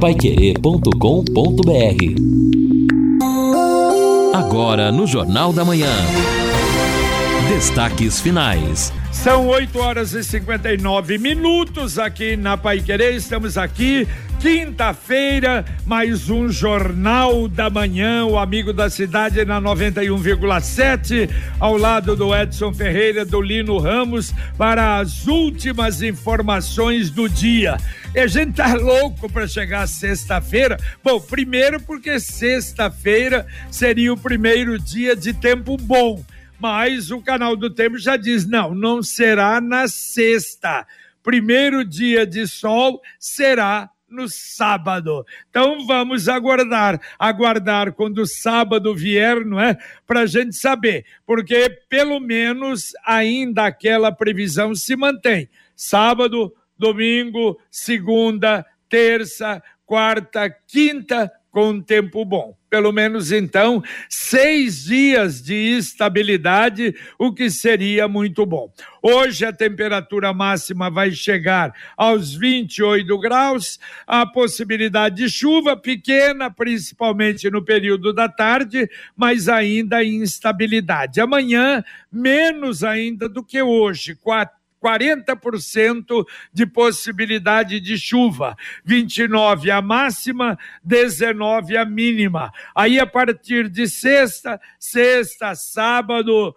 paiquerê.com.br Agora no Jornal da Manhã. Destaques finais. São 8 horas e 59 minutos aqui na Pai Querer. Estamos aqui, quinta-feira, mais um Jornal da Manhã, o Amigo da Cidade na 91,7, ao lado do Edson Ferreira, do Lino Ramos, para as últimas informações do dia. E a gente tá louco para chegar sexta-feira. Bom, primeiro porque sexta-feira seria o primeiro dia de tempo bom mas o canal do tempo já diz: não, não será na sexta. Primeiro dia de sol será no sábado. Então vamos aguardar, aguardar quando o sábado vier, não é? Para a gente saber, porque pelo menos ainda aquela previsão se mantém. Sábado, domingo, segunda, terça, quarta, quinta, com tempo bom. Pelo menos então, seis dias de estabilidade, o que seria muito bom. Hoje a temperatura máxima vai chegar aos 28 graus, a possibilidade de chuva pequena, principalmente no período da tarde, mas ainda instabilidade. Amanhã, menos ainda do que hoje, 4 40% de possibilidade de chuva, 29 a máxima, 19 a mínima. Aí a partir de sexta, sexta, sábado,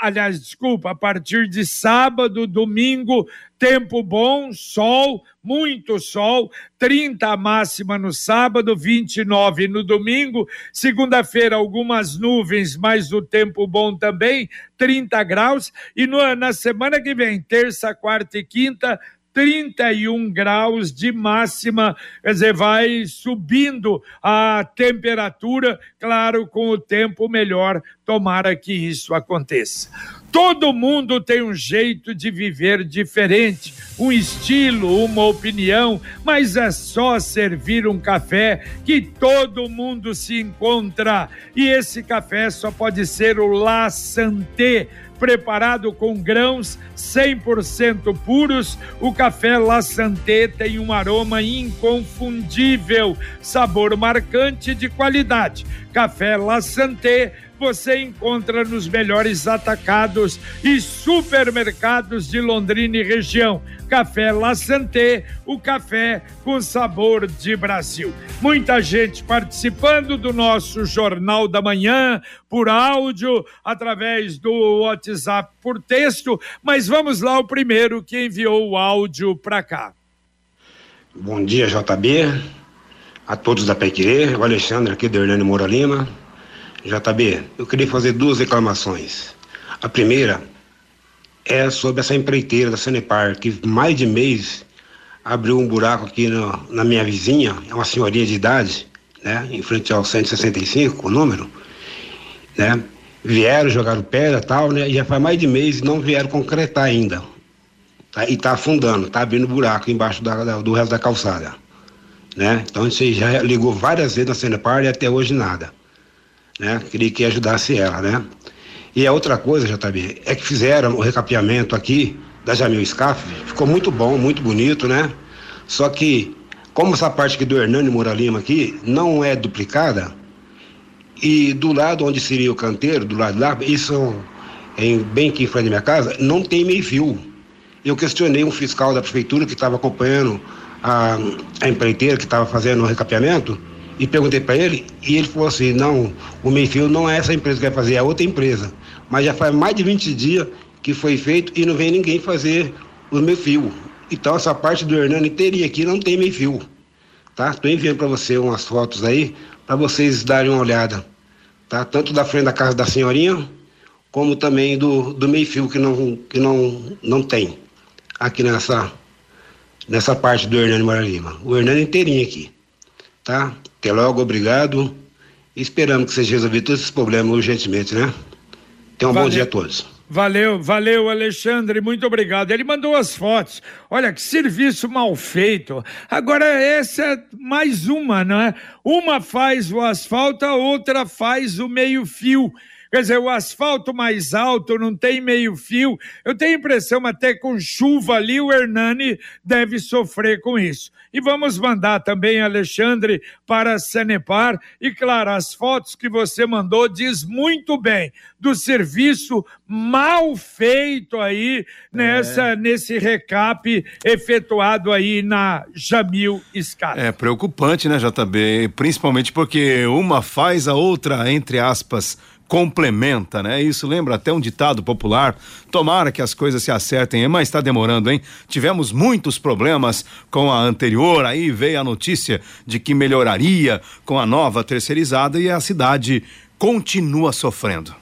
aliás, desculpa, a partir de sábado, domingo, tempo bom, sol, muito sol, 30 a máxima no sábado, 29 no domingo, segunda-feira algumas nuvens, mas o tempo bom também, 30 graus, e no, na semana que vem, terça, quarta e quinta, 31 graus de máxima, quer dizer, vai subindo a temperatura, claro, com o tempo melhor, tomara que isso aconteça. Todo mundo tem um jeito de viver diferente, um estilo, uma opinião, mas é só servir um café que todo mundo se encontra. E esse café só pode ser o La Santé preparado com grãos 100% puros, o café La Santé tem um aroma inconfundível, sabor marcante de qualidade. Café La Santé você encontra nos melhores atacados e supermercados de Londrina e região. Café La Santé, o café com sabor de Brasil. Muita gente participando do nosso Jornal da Manhã, por áudio, através do WhatsApp por texto, mas vamos lá, o primeiro que enviou o áudio para cá. Bom dia, JB, a todos da Pequerê, o Alexandre aqui do Hernani Moura Lima. JB, eu queria fazer duas reclamações. A primeira é sobre essa empreiteira da Sanepar, que mais de mês abriu um buraco aqui no, na minha vizinha, é uma senhorinha de idade, né, em frente ao 165, o número, né, vieram, jogaram pedra e tal, né, e já faz mais de mês e não vieram concretar ainda. Tá, e tá afundando, tá abrindo buraco embaixo da, da, do resto da calçada, né, então você já ligou várias vezes na Sanepar e até hoje nada né? Queria que ajudasse ela, né? E a outra coisa, JB, é que fizeram o recapeamento aqui da Jamil Scaf, ficou muito bom, muito bonito, né? Só que, como essa parte aqui do Hernani Moura Lima aqui não é duplicada, e do lado onde seria o canteiro, do lado lá, isso em, bem aqui em frente da minha casa, não tem meio fio. Eu questionei um fiscal da prefeitura que estava acompanhando a, a empreiteira que estava fazendo o recapeamento, e perguntei para ele, e ele falou assim: não, o meio-fio não é essa empresa que vai fazer, é outra empresa. Mas já faz mais de 20 dias que foi feito e não vem ninguém fazer o meio-fio. Então, essa parte do Hernani teria aqui, não tem meio-fio. Tá? Estou enviando para você umas fotos aí, para vocês darem uma olhada. Tá? Tanto da frente da casa da senhorinha, como também do, do meio-fio que, não, que não, não tem. Aqui nessa, nessa parte do Hernani Mara Lima. O Hernani inteirinho aqui. Tá? Até logo, obrigado. Esperamos que seja resolvido todos esses problemas urgentemente, né? Tenham um valeu. bom dia a todos. Valeu, valeu, Alexandre, muito obrigado. Ele mandou as fotos. Olha que serviço mal feito. Agora, essa é mais uma, não é? Uma faz o asfalto, a outra faz o meio-fio. Quer dizer, o asfalto mais alto não tem meio fio. Eu tenho a impressão, até com chuva ali, o Hernani deve sofrer com isso. E vamos mandar também, Alexandre, para a Sanepar. E claro, as fotos que você mandou diz muito bem do serviço mal feito aí nessa é. nesse recap efetuado aí na Jamil Scala. É preocupante, né, JB? Principalmente porque uma faz a outra, entre aspas, complementa, né? Isso lembra até um ditado popular. Tomara que as coisas se acertem, mas está demorando, hein? Tivemos muitos problemas com a anterior, aí veio a notícia de que melhoraria com a nova terceirizada e a cidade continua sofrendo.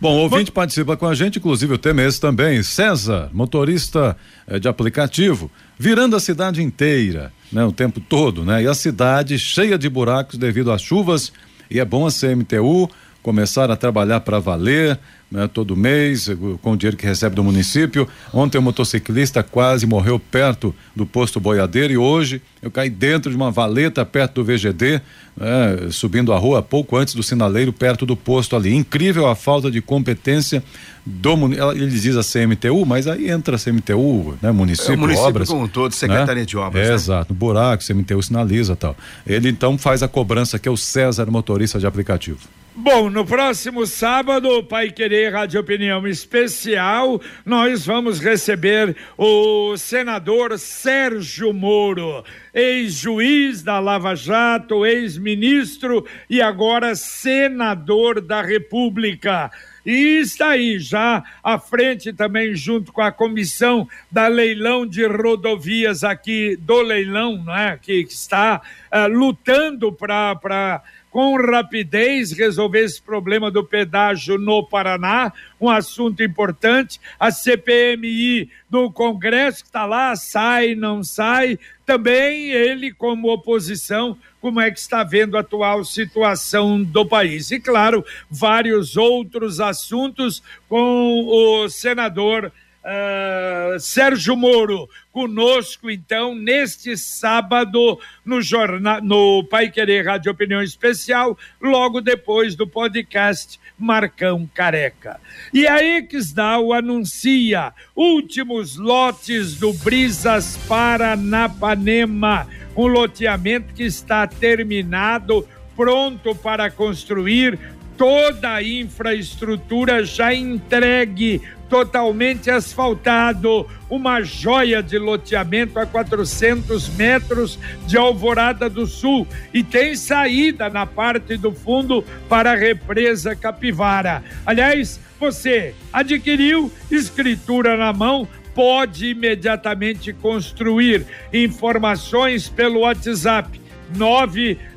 Bom, ouvinte Bom... participa com a gente, inclusive o tema é também. César, motorista eh, de aplicativo, virando a cidade inteira, né? O tempo todo, né? E a cidade cheia de buracos devido às chuvas. E é bom a CMTU começar a trabalhar para valer, né, todo mês, com o dinheiro que recebe do município. Ontem um motociclista quase morreu perto do posto boiadeiro e hoje eu caí dentro de uma valeta perto do VGD, né, subindo a rua pouco antes do sinaleiro, perto do posto ali. Incrível a falta de competência do ele diz a CMTU, mas aí entra a CMTU, né, município, é, o município obras, como um todo, secretaria né? de obras. É, né? Exato, buraco, CMTU sinaliza tal. Ele então faz a cobrança que é o César motorista de aplicativo. Bom, no próximo sábado, Pai Querer Rádio Opinião Especial, nós vamos receber o senador Sérgio Moro, ex-juiz da Lava Jato, ex-ministro e agora senador da República. E está aí já à frente também, junto com a comissão da leilão de rodovias aqui do leilão, né, que está uh, lutando para com rapidez resolver esse problema do pedágio no Paraná, um assunto importante. A CPMI do Congresso que está lá, sai, não sai. Também ele, como oposição, como é que está vendo a atual situação do país. E, claro, vários outros assuntos com o senador Uh, Sérgio Moro conosco então neste sábado no jornal no Pai Querer Rádio Opinião Especial logo depois do podcast Marcão Careca. E a Exdal anuncia últimos lotes do Brisas Paranapanema um loteamento que está terminado pronto para construir toda a infraestrutura já entregue totalmente asfaltado, uma joia de loteamento a 400 metros de Alvorada do Sul. E tem saída na parte do fundo para a represa Capivara. Aliás, você adquiriu escritura na mão, pode imediatamente construir. Informações pelo WhatsApp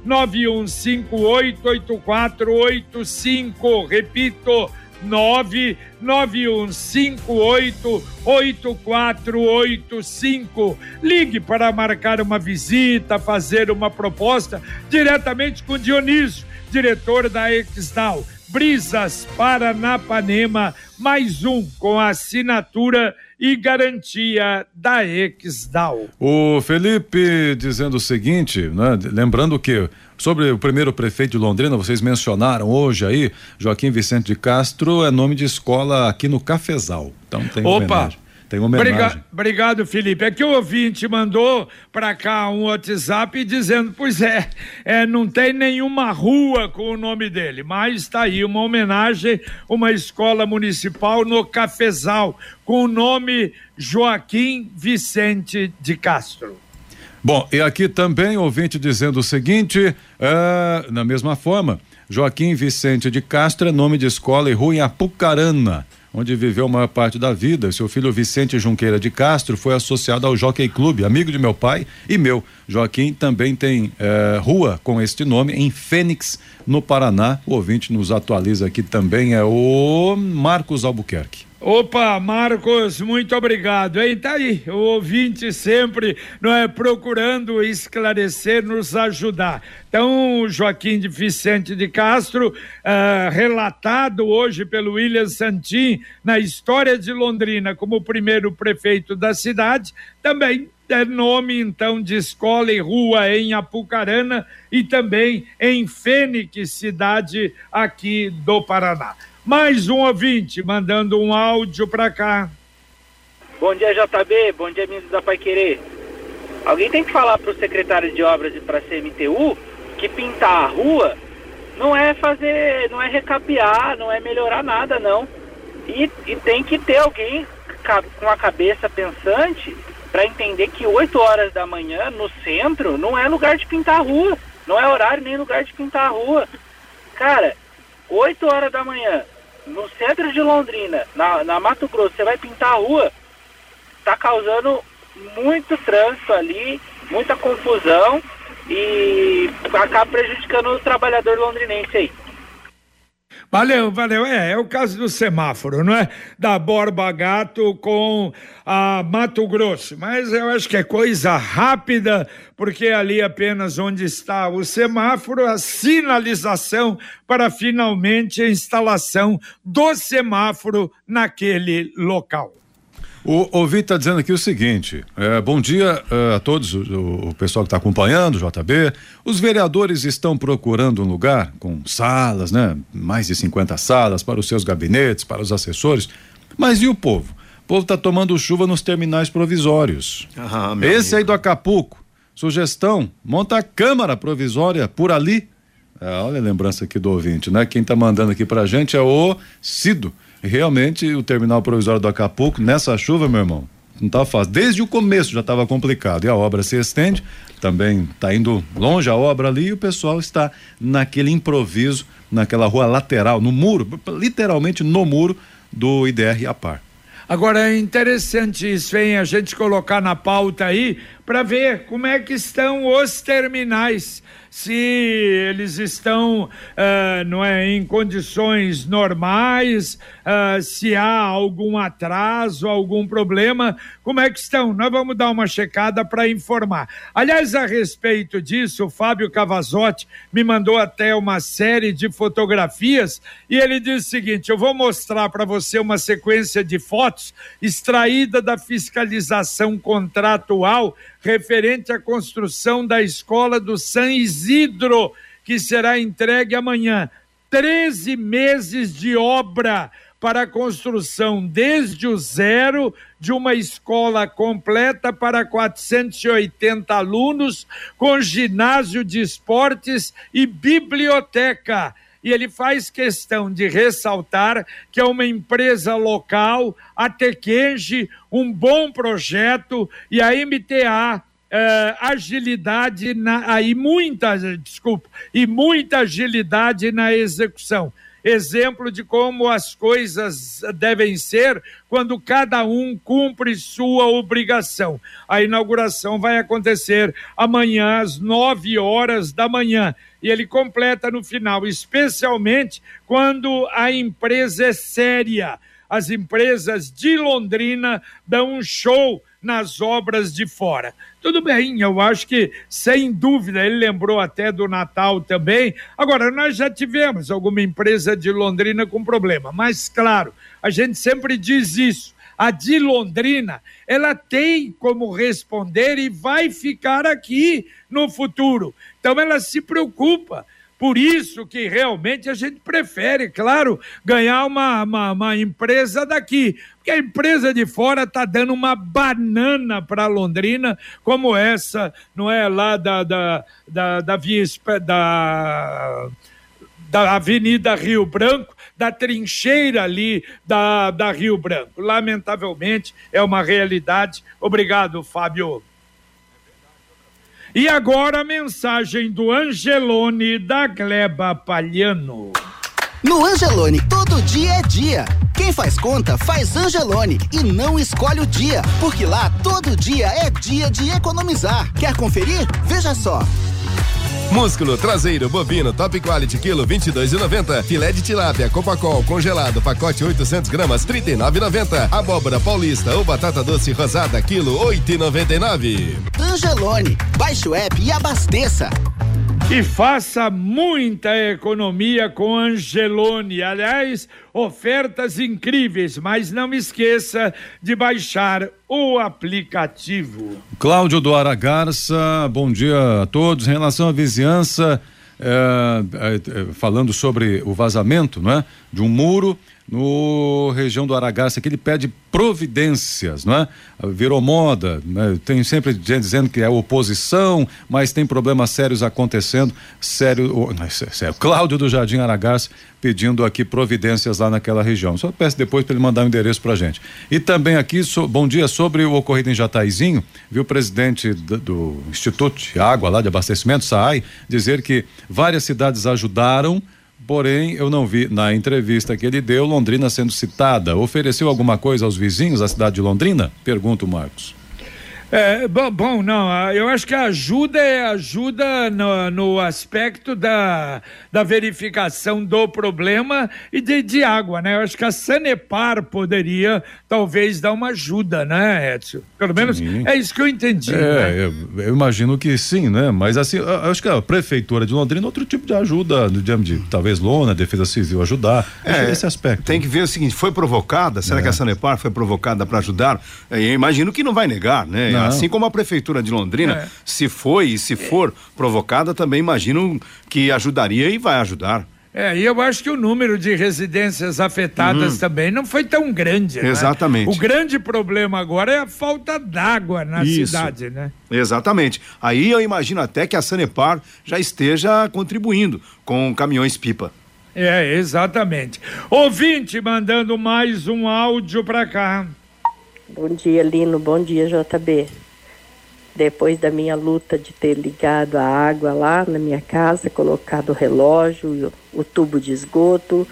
991588485. Repito, 991588485. Ligue para marcar uma visita, fazer uma proposta diretamente com Dionísio, diretor da Exdal. Brisas Paranapanema, mais um com assinatura e garantia da Exdal. O Felipe dizendo o seguinte, né, lembrando que sobre o primeiro prefeito de Londrina, vocês mencionaram hoje aí, Joaquim Vicente de Castro, é nome de escola aqui no Cafezal. Então tem Opa! Homenagem. Tem uma Obriga obrigado, Felipe. É que o ouvinte mandou para cá um WhatsApp dizendo: pois é, é, não tem nenhuma rua com o nome dele, mas está aí uma homenagem, uma escola municipal no Cafezal, com o nome Joaquim Vicente de Castro. Bom, e aqui também ouvinte dizendo o seguinte: é, na mesma forma, Joaquim Vicente de Castro é nome de escola e rua em Apucarana onde viveu a maior parte da vida. Seu filho Vicente Junqueira de Castro foi associado ao Jockey Clube, amigo de meu pai e meu. Joaquim também tem eh, rua com este nome em Fênix, no Paraná. O ouvinte nos atualiza aqui também é o Marcos Albuquerque. Opa, Marcos, muito obrigado. E tá aí, o ouvinte sempre não é procurando esclarecer, nos ajudar. Então, Joaquim de Vicente de Castro, uh, relatado hoje pelo William Santin na história de Londrina como primeiro prefeito da cidade, também é nome então de escola e rua em Apucarana e também em Fênix, cidade aqui do Paraná. Mais um ouvinte mandando um áudio para cá. Bom dia, JB. Bom dia, ministro da Pai Querer. Alguém tem que falar para o secretário de obras e para a CMTU que pintar a rua não é fazer, não é recapear, não é melhorar nada, não. E, e tem que ter alguém com a cabeça pensante para entender que 8 horas da manhã no centro não é lugar de pintar a rua. Não é horário nem lugar de pintar a rua. Cara, 8 horas da manhã, no centro de Londrina, na, na Mato Grosso, você vai pintar a rua, tá causando muito trânsito ali, muita confusão e acaba prejudicando o trabalhador londrinense aí. Valeu, valeu. É, é o caso do semáforo, não é? Da Borba Gato com a Mato Grosso. Mas eu acho que é coisa rápida, porque ali apenas onde está o semáforo, a sinalização para finalmente a instalação do semáforo naquele local. O ouvinte está dizendo aqui o seguinte: é, bom dia é, a todos, o, o pessoal que está acompanhando, o JB. Os vereadores estão procurando um lugar com salas, né? Mais de 50 salas para os seus gabinetes, para os assessores. Mas e o povo? O povo está tomando chuva nos terminais provisórios. Ah, Esse amigo. aí do Acapulco. Sugestão: monta a câmara provisória por ali. É, olha a lembrança aqui do ouvinte, né? Quem está mandando aqui para a gente é o Cido realmente o terminal provisório do Acapulco, nessa chuva, meu irmão, não estava fácil. Desde o começo já estava complicado. E a obra se estende, também está indo longe a obra ali e o pessoal está naquele improviso, naquela rua lateral, no muro, literalmente no muro do IDR Apar. Agora é interessante isso, hein? A gente colocar na pauta aí para ver como é que estão os terminais se eles estão uh, não é, em condições normais, uh, se há algum atraso, algum problema, como é que estão? Nós vamos dar uma checada para informar. Aliás, a respeito disso, o Fábio Cavazotti me mandou até uma série de fotografias e ele diz o seguinte: eu vou mostrar para você uma sequência de fotos extraída da fiscalização contratual referente à construção da escola do San Isidro, que será entregue amanhã. 13 meses de obra para a construção desde o zero de uma escola completa para 480 alunos, com ginásio de esportes e biblioteca e ele faz questão de ressaltar que é uma empresa local, a Tequenge, um bom projeto e a MTA Uh, agilidade na, aí muita desculpa e muita agilidade na execução exemplo de como as coisas devem ser quando cada um cumpre sua obrigação. A inauguração vai acontecer amanhã às nove horas da manhã e ele completa no final, especialmente quando a empresa é séria. As empresas de Londrina dão um show nas obras de fora. Tudo bem, eu acho que, sem dúvida, ele lembrou até do Natal também. Agora, nós já tivemos alguma empresa de Londrina com problema, mas, claro, a gente sempre diz isso. A de Londrina, ela tem como responder e vai ficar aqui no futuro. Então, ela se preocupa por isso que realmente a gente prefere, claro, ganhar uma, uma, uma empresa daqui. Porque a empresa de fora está dando uma banana para Londrina, como essa, não é? Lá da, da, da, da, da, da Avenida Rio Branco, da trincheira ali da, da Rio Branco. Lamentavelmente, é uma realidade. Obrigado, Fábio. E agora a mensagem do Angelone da Gleba Palhano. No Angelone, todo dia é dia. Quem faz conta, faz Angelone e não escolhe o dia, porque lá todo dia é dia de economizar. Quer conferir? Veja só. Músculo traseiro bovino top quality quilo 22,90. Filé de tilápia Copacol congelado pacote 800 gramas 39,90. Abóbora paulista ou batata doce rosada quilo 8,99. Angelone, baixe o app e abasteça. E faça muita economia com Angelone. Aliás, ofertas incríveis, mas não esqueça de baixar o aplicativo. Cláudio do Aragarça, bom dia a todos. Em relação à vizinhança, é, é, falando sobre o vazamento, não é? De um muro no região do Aragaça, que ele pede providências, não é? Virou moda, né? tem sempre gente dizendo que é oposição, mas tem problemas sérios acontecendo. Sério, não, sério. Cláudio do Jardim Aragaça pedindo aqui providências lá naquela região. Só peço depois para ele mandar o um endereço para gente. E também aqui, so, bom dia, sobre o ocorrido em Jataizinho, viu o presidente do, do Instituto de Água lá de Abastecimento, SAAI, dizer que várias cidades ajudaram Porém, eu não vi na entrevista que ele deu Londrina sendo citada. Ofereceu alguma coisa aos vizinhos da cidade de Londrina? Pergunto, Marcos. É, bom, bom, não, eu acho que a ajuda é ajuda no, no aspecto da, da verificação do problema e de, de água, né? Eu acho que a Sanepar poderia talvez dar uma ajuda, né, Edson? Pelo menos sim. é isso que eu entendi. É, né? eu, eu, imagino que sim, né? Mas assim, eu acho que a prefeitura de Londrina é outro tipo de ajuda, de, de talvez lona, defesa civil ajudar, é, esse aspecto. Tem que ver o seguinte, foi provocada, será é. que a Sanepar foi provocada para ajudar? É, eu imagino que não vai negar, né? Não. Assim como a Prefeitura de Londrina, é. se foi e se for provocada, também imagino que ajudaria e vai ajudar. É, e eu acho que o número de residências afetadas uhum. também não foi tão grande. Né? Exatamente. O grande problema agora é a falta d'água na Isso. cidade, né? Exatamente. Aí eu imagino até que a Sanepar já esteja contribuindo com caminhões-pipa. É, exatamente. Ouvinte mandando mais um áudio para cá. Bom dia, Lino. Bom dia, JB. Depois da minha luta de ter ligado a água lá na minha casa, colocado o relógio, o, tubo de esgoto,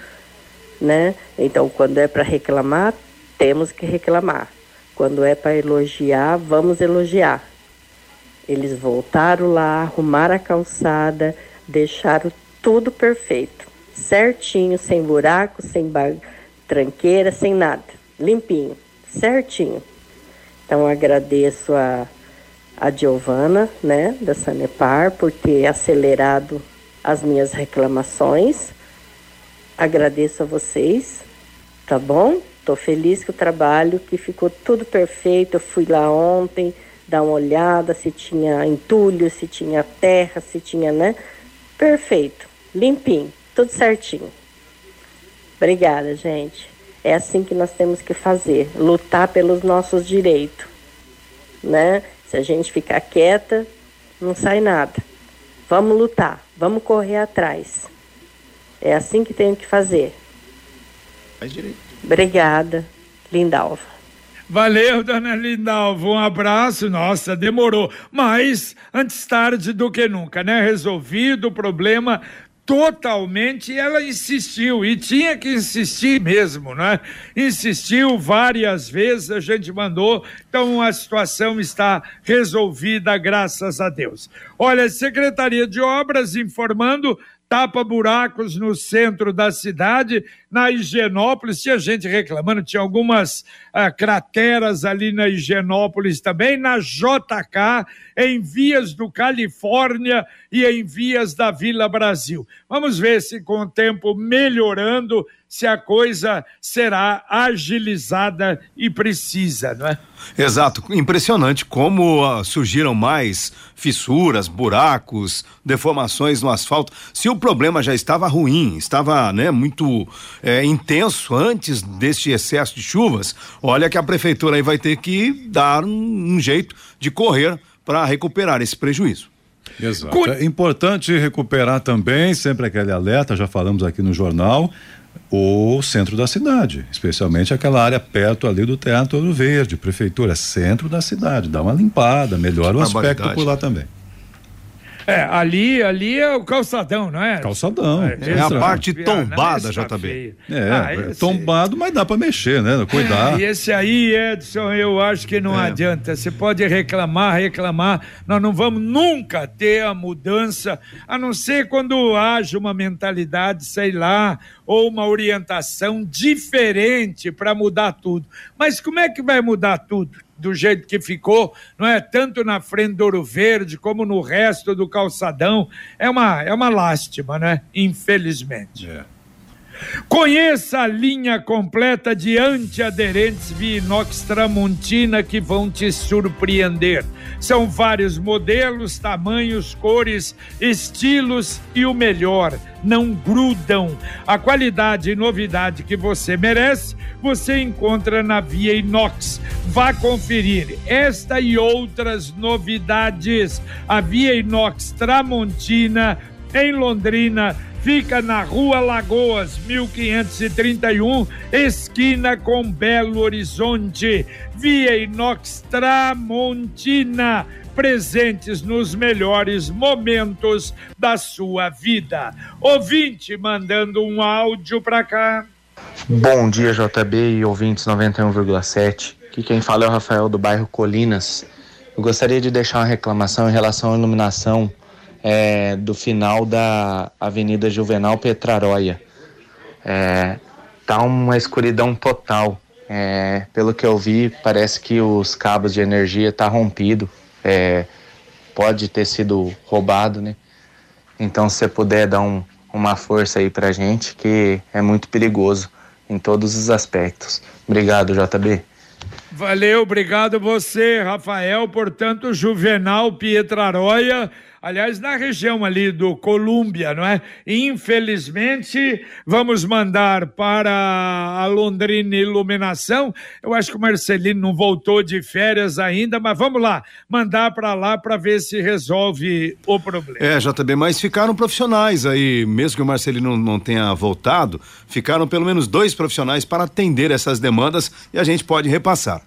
né? Então, quando é para reclamar, temos que reclamar. Quando é para elogiar, vamos elogiar. Eles voltaram lá, arrumaram a calçada, deixaram tudo perfeito, certinho, sem buraco, sem tranqueira, sem nada, limpinho certinho. Então agradeço a, a Giovana, né, da Sanepar, por ter acelerado as minhas reclamações. Agradeço a vocês, tá bom? Tô feliz com o trabalho, que ficou tudo perfeito. Eu fui lá ontem dar uma olhada se tinha entulho, se tinha terra, se tinha, né? Perfeito, limpinho, tudo certinho. Obrigada, gente. É assim que nós temos que fazer, lutar pelos nossos direitos, né? Se a gente ficar quieta, não sai nada. Vamos lutar, vamos correr atrás. É assim que tem que fazer. Faz direito. Obrigada, Lindalva. Valeu, dona Lindalva, um abraço. Nossa, demorou, mas antes tarde do que nunca, né? Resolvido o problema totalmente ela insistiu e tinha que insistir mesmo, né? Insistiu várias vezes, a gente mandou, então a situação está resolvida, graças a Deus. Olha, Secretaria de Obras informando tapa buracos no centro da cidade, na Higienópolis, tinha gente reclamando, tinha algumas ah, crateras ali na Higienópolis também, na JK, em vias do Califórnia e em vias da Vila Brasil. Vamos ver se com o tempo melhorando, se a coisa será agilizada e precisa, não é? Exato, impressionante como uh, surgiram mais fissuras, buracos, deformações no asfalto. Se o problema já estava ruim, estava né, muito é, intenso antes deste excesso de chuvas, olha que a prefeitura aí vai ter que dar um, um jeito de correr para recuperar esse prejuízo. Exato. É importante recuperar também, sempre aquele alerta, já falamos aqui no jornal, o centro da cidade, especialmente aquela área perto ali do Teatro Ouro Verde, prefeitura, centro da cidade, dá uma limpada, melhora o aspecto por lá também. É, ali, ali é o calçadão, não é? Calçadão. É, é a parte tombada, JB. É, ah, é tombado, mas dá para mexer, né? Cuidar. É, e esse aí, Edson, eu acho que não é. adianta. Você pode reclamar, reclamar. Nós não vamos nunca ter a mudança, a não ser quando haja uma mentalidade, sei lá, ou uma orientação diferente para mudar tudo. Mas como é que vai mudar tudo? Do jeito que ficou, não é? Tanto na frente do Ouro Verde como no resto do calçadão. É uma, é uma lástima, né? Infelizmente. É. Conheça a linha completa de antiaderentes via inox Tramontina que vão te surpreender. São vários modelos, tamanhos, cores, estilos e o melhor, não grudam. A qualidade e novidade que você merece, você encontra na Via Inox. Vá conferir esta e outras novidades. A Via Inox Tramontina em Londrina fica na Rua Lagoas, 1531, esquina com Belo Horizonte. Via Inox Tramontina, presentes nos melhores momentos da sua vida. Ouvinte mandando um áudio para cá. Bom dia, JB e ouvintes 91,7. Aqui quem fala é o Rafael do bairro Colinas. Eu gostaria de deixar uma reclamação em relação à iluminação é, do final da Avenida Juvenal Petraroia. É, tá uma escuridão total. É, pelo que eu vi, parece que os cabos de energia tá rompido. É, pode ter sido roubado, né? Então, se você puder dar um, uma força aí pra gente, que é muito perigoso em todos os aspectos. Obrigado, JB. Valeu, obrigado você, Rafael. Portanto, Juvenal Pietraroia aliás, na região ali do Colômbia, não é? Infelizmente, vamos mandar para a Londrina Iluminação. Eu acho que o Marcelino não voltou de férias ainda, mas vamos lá, mandar para lá para ver se resolve o problema. É, JB, mas ficaram profissionais aí, mesmo que o Marcelino não tenha voltado, ficaram pelo menos dois profissionais para atender essas demandas e a gente pode repassar.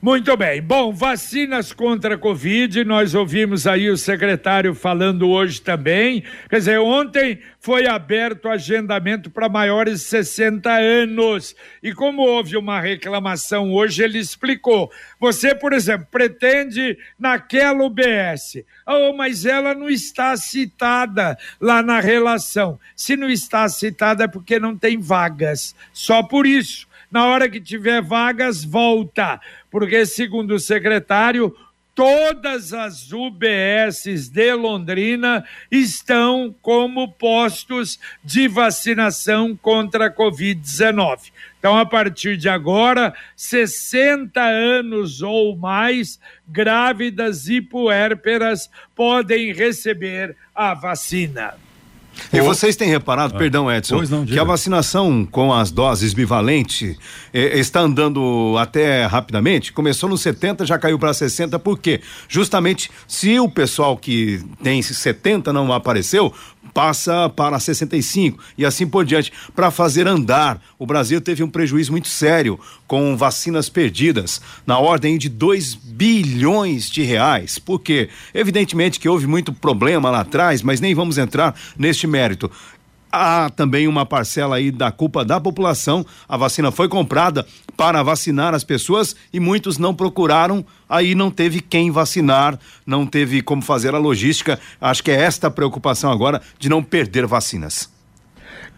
Muito bem. Bom, vacinas contra a Covid, nós ouvimos aí o secretário falando hoje também. Quer dizer, ontem foi aberto o agendamento para maiores de 60 anos. E como houve uma reclamação hoje, ele explicou. Você, por exemplo, pretende naquela UBS. Oh, mas ela não está citada lá na relação. Se não está citada é porque não tem vagas. Só por isso. Na hora que tiver vagas, volta porque, segundo o secretário, todas as UBSs de Londrina estão como postos de vacinação contra a Covid-19. Então, a partir de agora, 60 anos ou mais, grávidas e puérperas podem receber a vacina. E vocês têm reparado, ah. perdão, Edson, não, que a vacinação com as doses bivalente eh, está andando até rapidamente? Começou nos 70, já caiu para 60, por quê? Justamente se o pessoal que tem 70 não apareceu, passa para 65 e assim por diante, para fazer andar. O Brasil teve um prejuízo muito sério com vacinas perdidas, na ordem de 2 bilhões de reais. Por quê? Evidentemente que houve muito problema lá atrás, mas nem vamos entrar neste mérito há também uma parcela aí da culpa da população. A vacina foi comprada para vacinar as pessoas e muitos não procuraram, aí não teve quem vacinar, não teve como fazer a logística. Acho que é esta a preocupação agora de não perder vacinas.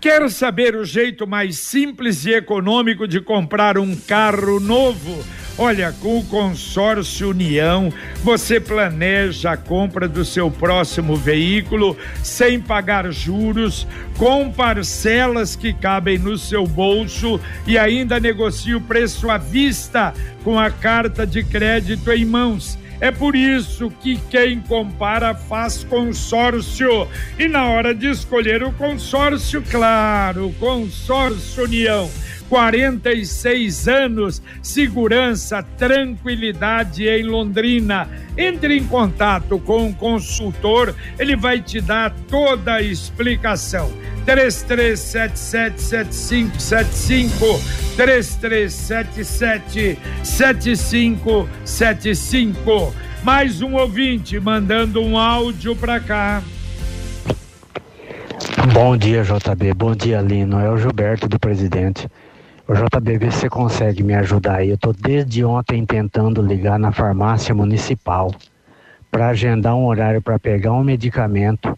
Quer saber o jeito mais simples e econômico de comprar um carro novo? Olha, com o consórcio União, você planeja a compra do seu próximo veículo sem pagar juros, com parcelas que cabem no seu bolso e ainda negocia o preço à vista com a carta de crédito em mãos. É por isso que quem compara faz consórcio. E na hora de escolher o consórcio, claro, consórcio União 46 anos, segurança, tranquilidade em Londrina. Entre em contato com o consultor, ele vai te dar toda a explicação. 33777575 3377 7575 mais um ouvinte mandando um áudio para cá. Bom dia, JB. Bom dia, Lino. É o Gilberto do Presidente. Ô JB, vê se você consegue me ajudar aí. Eu tô desde ontem tentando ligar na farmácia municipal para agendar um horário para pegar um medicamento.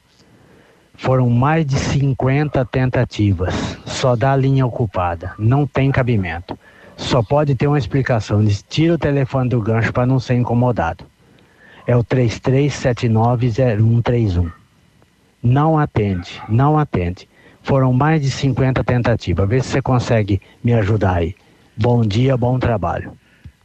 Foram mais de 50 tentativas. Só dá linha ocupada. Não tem cabimento. só pode ter uma explicação. Diz, tira o telefone do gancho para não ser incomodado. É o 33790131. Não atende, não atende. Foram mais de 50 tentativas. Vê se você consegue me ajudar aí. Bom dia, bom trabalho.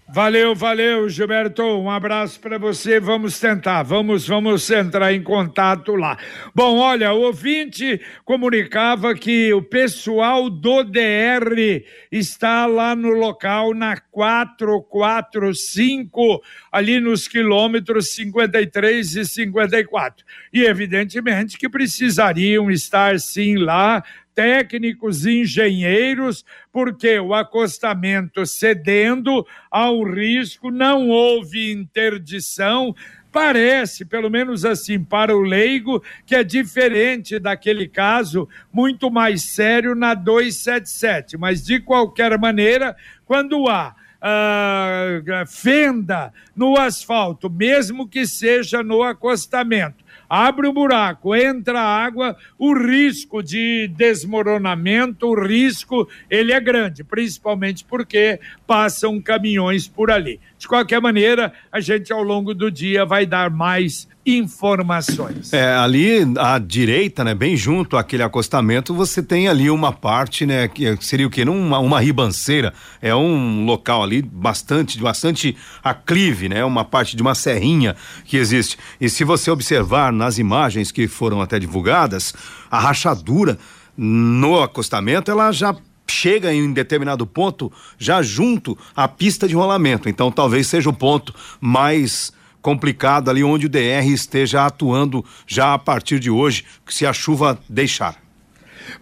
Valeu, valeu, Gilberto. Um abraço para você. Vamos tentar, vamos, vamos entrar em contato lá. Bom, olha, o ouvinte comunicava que o pessoal do DR está lá no local na 445, ali nos quilômetros 53 e 54. E evidentemente que precisariam estar sim lá técnicos engenheiros, porque o acostamento cedendo ao risco, não houve interdição. Parece, pelo menos assim, para o leigo, que é diferente daquele caso muito mais sério na 277. Mas, de qualquer maneira, quando há uh, fenda no asfalto, mesmo que seja no acostamento, abre o buraco, entra água, o risco de desmoronamento, o risco, ele é grande, principalmente porque passam caminhões por ali. De qualquer maneira, a gente ao longo do dia vai dar mais informações. É, ali à direita, né, bem junto àquele acostamento, você tem ali uma parte, né, que seria o quê? Uma, uma ribanceira, é um local ali bastante, bastante aclive, né, uma parte de uma serrinha que existe. E se você observar nas imagens que foram até divulgadas, a rachadura no acostamento, ela já chega em determinado ponto já junto à pista de rolamento. Então talvez seja o ponto mais complicado ali onde o DR esteja atuando já a partir de hoje, se a chuva deixar.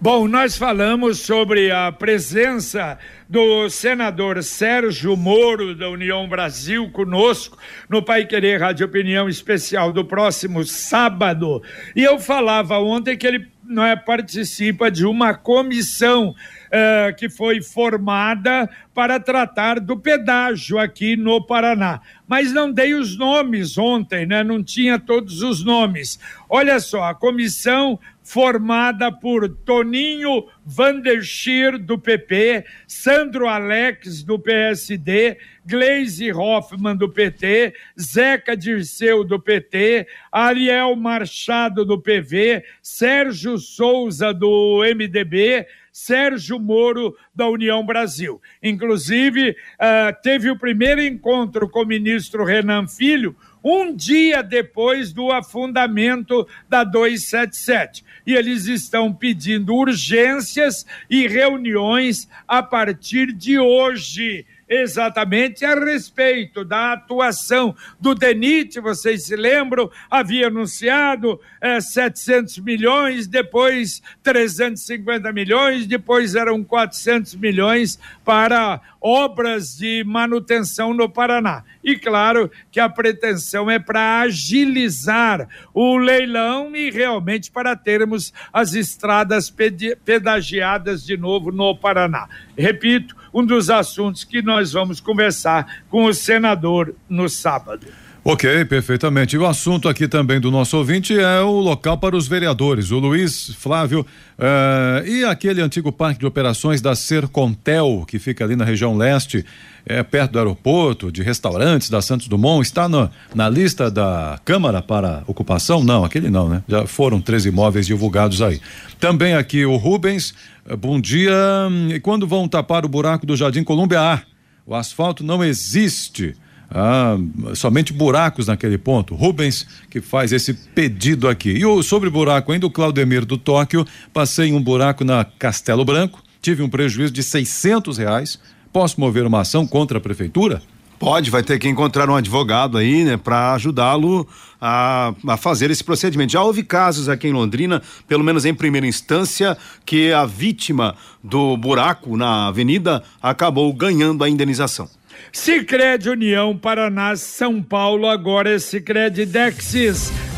Bom, nós falamos sobre a presença do senador Sérgio Moro, da União Brasil, conosco no Pai Querer Rádio Opinião Especial do próximo sábado. E eu falava ontem que ele não é, participa de uma comissão uh, que foi formada para tratar do pedágio aqui no Paraná. Mas não dei os nomes ontem, né? Não tinha todos os nomes. Olha só, a comissão formada por Toninho Vanderschir, do PP, Sandro Alex, do PSD, Gleise Hoffmann, do PT, Zeca Dirceu, do PT, Ariel Machado, do PV, Sérgio Souza, do MDB, Sérgio Moro, da União Brasil. Inclusive, uh, teve o primeiro encontro com o ministro Renan Filho, um dia depois do afundamento da 277 e eles estão pedindo urgências e reuniões a partir de hoje exatamente a respeito da atuação do DENIT, vocês se lembram, havia anunciado é, 700 milhões, depois 350 milhões, depois eram 400 milhões para obras de manutenção no Paraná. E claro que a pretensão é para agilizar o leilão e realmente para termos as estradas pedagiadas de novo no Paraná. Repito, um dos assuntos que nós vamos conversar com o senador no sábado. Ok, perfeitamente. E o assunto aqui também do nosso ouvinte é o local para os vereadores, o Luiz Flávio uh, e aquele antigo parque de operações da Sercontel, que fica ali na região leste, é, perto do aeroporto, de restaurantes da Santos Dumont, está no, na lista da Câmara para ocupação? Não, aquele não, né? Já foram três imóveis divulgados aí. Também aqui o Rubens, uh, bom dia. E quando vão tapar o buraco do Jardim Colômbia? Ah, o asfalto não existe. Ah, somente buracos naquele ponto. Rubens que faz esse pedido aqui. E sobre buraco ainda, o Claudemir do Tóquio, passei um buraco na Castelo Branco, tive um prejuízo de 600 reais. Posso mover uma ação contra a prefeitura? Pode, vai ter que encontrar um advogado aí, né, para ajudá-lo a, a fazer esse procedimento. Já houve casos aqui em Londrina, pelo menos em primeira instância, que a vítima do buraco na avenida acabou ganhando a indenização. Sicredi União Paraná São Paulo. Agora é Sicredi Dexis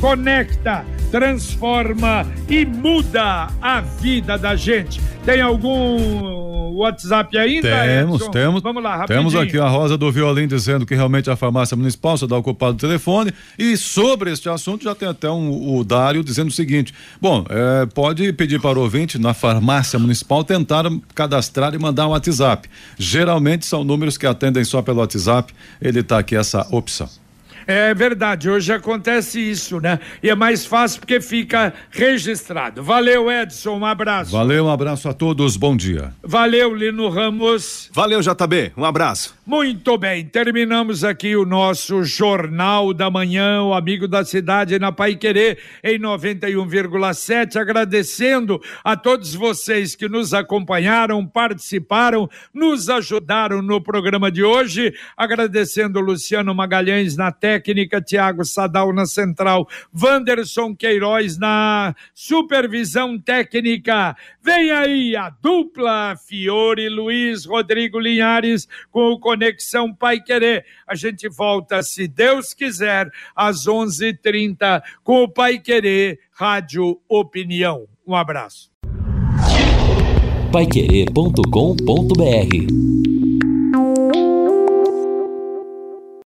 conecta, transforma e muda a vida da gente. Tem algum WhatsApp ainda? Temos, Edson? temos. Vamos lá, rapidinho. Temos aqui a Rosa do Violim dizendo que realmente a farmácia municipal só dá ocupado o telefone. E sobre este assunto já tem até um, o Dário dizendo o seguinte: bom, é, pode pedir para o ouvinte na farmácia municipal tentar cadastrar e mandar um WhatsApp. Geralmente são números que atendem só pelo WhatsApp. Ele está aqui essa opção. É verdade, hoje acontece isso, né? E é mais fácil porque fica registrado. Valeu, Edson, um abraço. Valeu, um abraço a todos, bom dia. Valeu, Lino Ramos. Valeu, JB, um abraço. Muito bem, terminamos aqui o nosso Jornal da Manhã, o Amigo da Cidade na Pai Querer, em 91,7. Agradecendo a todos vocês que nos acompanharam, participaram, nos ajudaram no programa de hoje. Agradecendo o Luciano Magalhães na técnica, Tiago Sadal na central, Wanderson Queiroz na supervisão técnica. Vem aí a dupla Fiore Luiz Rodrigo Linhares com o Conexão Pai Querer. A gente volta, se Deus quiser, às 11:30 com o Pai Querer Rádio Opinião. Um abraço. Paiquerê.com.br